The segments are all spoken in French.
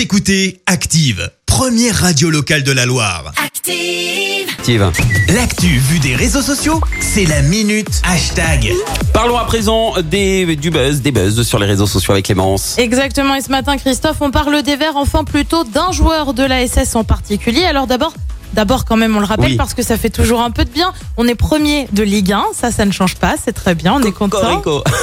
Vous écoutez Active, première radio locale de la Loire. Active. Active. L'actu vue des réseaux sociaux, c'est la minute hashtag. Parlons à présent des, du buzz, des buzz sur les réseaux sociaux avec Clémence. Exactement, et ce matin, Christophe, on parle des Verts, enfin plutôt d'un joueur de la SS en particulier. Alors d'abord, d'abord quand même, on le rappelle Oui. parce que ça fait toujours un peu de bien. On est premier de Ligue 1, ça, ça ne change pas, c'est très bien, on est content.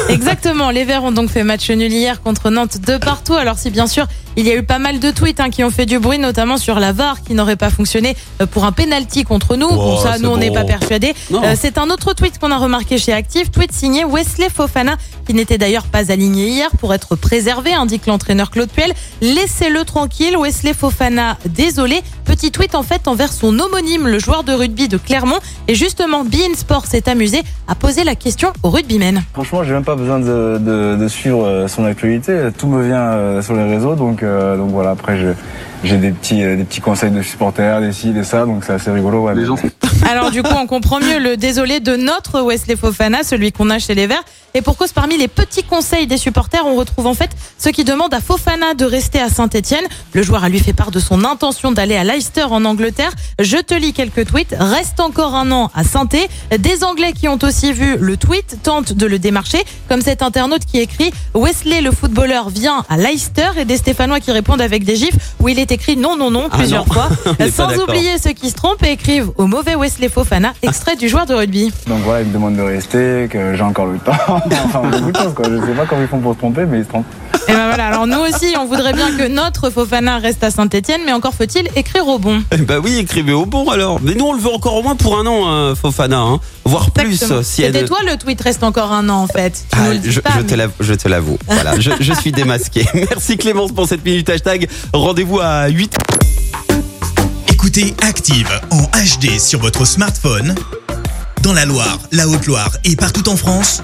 Exactement, les Verts ont donc fait match nul hier contre Nantes de partout. Alors si bien sûr, il y a eu pas mal de tweets hein, qui ont fait du bruit, notamment sur la VAR qui n'aurait pas fonctionné euh, pour un penalty contre nous. bon Oh, ça, nous on n'est bon. pas persuadés. Euh, c'est un autre tweet qu'on a remarqué chez Active, tweet signé Wesley Fofana, qui n'était d'ailleurs pas aligné hier pour être préservé, indique l'entraîneur Claude Puel. Laissez-le tranquille, Wesley Fofana, désolé. Petit tweet en fait envers son homonyme, le joueur de rugby de Clermont. Et justement, Bein Sport s'est amusé à poser la question au rugbymen. Franchement, j'ai même pas besoin de, de, de suivre euh, son actualité. Tout me vient sur les réseaux, donc donc voilà. Après, je- j'ai des petits euh, des petits conseils de supporters, des ci, des ça, donc c'est assez rigolo. Ouais. Alors du coup, on comprend mieux le désolé de notre Wesley Fofana, celui qu'on a chez les Verts. Et pour cause, parmi les petits conseils des supporters, on retrouve en fait ceux qui demandent à Fofana de rester à Saint-Etienne. Le joueur a lui fait part de son intention d'aller à Leicester en Angleterre. Je te lis quelques tweets. Reste encore un an à saint Des Anglais qui ont aussi vu le tweet tentent de le démarcher, comme cet internaute qui écrit Wesley le footballeur vient à Leicester et des Stéphanois qui répondent avec des gifs où il est écrit non non non Ah plusieurs non. fois. Sans oublier ceux qui se trompent et écrivent au mauvais Wesley Fofana, extrait du joueur de rugby. Donc voilà, ils me demandent de rester, que j'ai encore le temps. enfin, beaucoup de choses, quoi. Je sais pas comment ils font pour se tromper, mais ils se trompent. Et ben voilà, alors nous aussi, on voudrait bien que notre Fofana reste à Saint-Etienne, mais encore faut-il écrire au bon. Eh Bah oui, écrivez au bon alors. Mais nous, on le veut encore au moins pour un an, hein, Fofana. Hein. Voire plus. Exactement. Si elle... C'était toi le tweet reste encore un an en fait. Tu Ah, je, pas, je te mais- je te l'avoue. Voilà, je, je suis démasqué. Merci Clémence pour cette minute hashtag. Rendez-vous à 8. Écoutez Active en HD sur votre smartphone, dans la Loire, la Haute-Loire et partout en France,